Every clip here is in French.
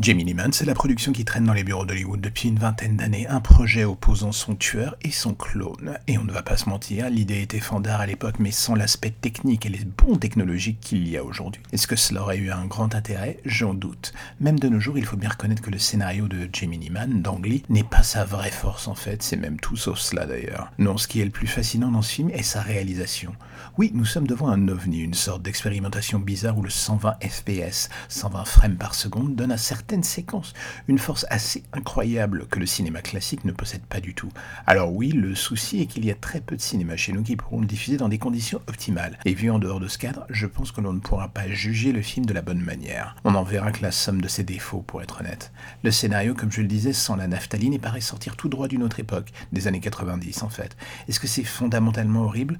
Gemini Man, c'est la production qui traîne dans les bureaux d'Hollywood depuis une vingtaine d'années, un projet opposant son tueur et son clone. Et on ne va pas se mentir, l'idée était fandard à l'époque, mais sans l'aspect technique et les bons technologiques qu'il y a aujourd'hui. Est-ce que cela aurait eu un grand intérêt? J'en doute. Même de nos jours, il faut bien reconnaître que le scénario de Gemini Man, d'Angly, n'est pas sa vraie force en fait, c'est même tout sauf cela d'ailleurs. Non, ce qui est le plus fascinant dans ce film est sa réalisation. Oui, nous sommes devant un ovni, une sorte d'expérimentation bizarre où le 120 fps, 120 frames par seconde, donne à certains certaines séquences, une force assez incroyable que le cinéma classique ne possède pas du tout. Alors oui, le souci est qu'il y a très peu de cinéma chez nous qui pourront le diffuser dans des conditions optimales. Et vu en dehors de ce cadre, je pense que l'on ne pourra pas juger le film de la bonne manière. On n'en verra que la somme de ses défauts, pour être honnête. Le scénario, comme je le disais, sans la naphtaline, paraît sortir tout droit d'une autre époque, des années 90 en fait. Est-ce que c'est fondamentalement horrible?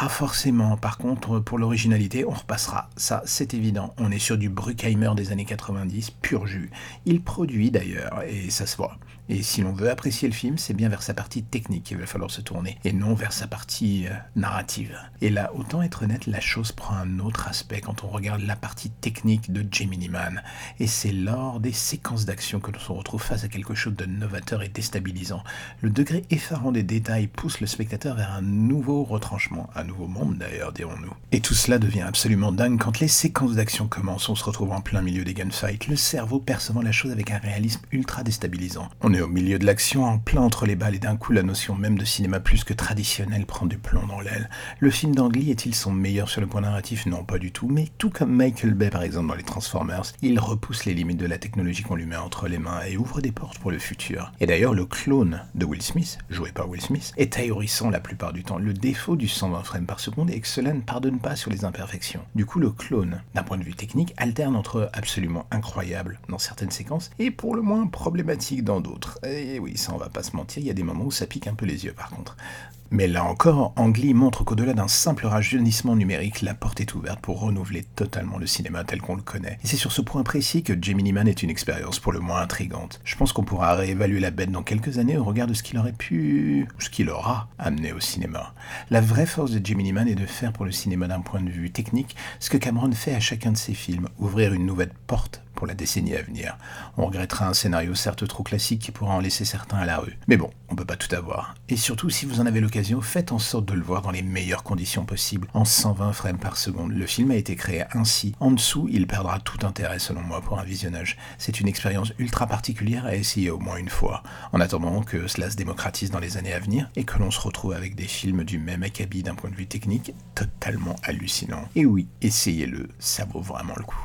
Pas forcément. Par contre, pour l'originalité, on repassera. Ça, c'est évident. On est sur du Bruckheimer des années 90, pur jus. Il produit d'ailleurs, et ça se voit. Et si l'on veut apprécier le film, c'est bien vers sa partie technique qu'il va falloir se tourner, et non vers sa partie euh, narrative. Et là, autant être honnête, la chose prend un autre aspect quand on regarde la partie technique de Gemini Man. Et c'est lors des séquences d'action que l'on se retrouve face à quelque chose de novateur et déstabilisant. Le degré effarant des détails pousse le spectateur vers un nouveau retranchement, un nouveau monde d'ailleurs, dirons-nous. Et tout cela devient absolument dingue quand les séquences d'action commencent, on se retrouve en plein milieu des gunfights, le cerveau percevant la chose avec un réalisme ultra déstabilisant au milieu de l'action, en plein entre les balles, et d'un coup la notion même de cinéma plus que traditionnel prend du plomb dans l'aile. Le film d'Angly est-il son meilleur sur le point narratif? Non, pas du tout, mais tout comme Michael Bay par exemple dans les Transformers, il repousse les limites de la technologie qu'on lui met entre les mains et ouvre des portes pour le futur. Et d'ailleurs, le clone de Will Smith, joué par Will Smith, est ahurissant la plupart du temps. Le défaut du 120 frames par seconde est que cela ne pardonne pas sur les imperfections. Du coup, le clone, d'un point de vue technique, alterne entre absolument incroyable dans certaines séquences et pour le moins problématique dans d'autres. Et oui, ça on va pas se mentir, il y a des moments où ça pique un peu les yeux par contre. Mais là encore, Angly montre qu'au-delà d'un simple rajeunissement numérique, la porte est ouverte pour renouveler totalement le cinéma tel qu'on le connaît. Et c'est sur ce point précis que Gemini Man est une expérience pour le moins intrigante. Je pense qu'on pourra réévaluer la bête dans quelques années au regard de ce qu'il aurait pu, ce qu'il aura amené au cinéma. La vraie force de Gemini Man est de faire pour le cinéma d'un point de vue technique ce que Cameron fait à chacun de ses films, ouvrir une nouvelle porte pour la décennie à venir. On regrettera un scénario certes trop classique qui pourra en laisser certains à la rue. Mais bon, on peut pas tout avoir. Et surtout, si vous en avez l'occasion, faites en sorte de le voir dans les meilleures conditions possibles, en 120 frames par seconde. Le film a été créé ainsi. En dessous, il perdra tout intérêt selon moi pour un visionnage. C'est une expérience ultra particulière à essayer au moins une fois, en attendant que cela se démocratise dans les années à venir et que l'on se retrouve avec des films du même acabit d'un point de vue technique totalement hallucinant. Et oui, essayez-le, ça vaut vraiment le coup.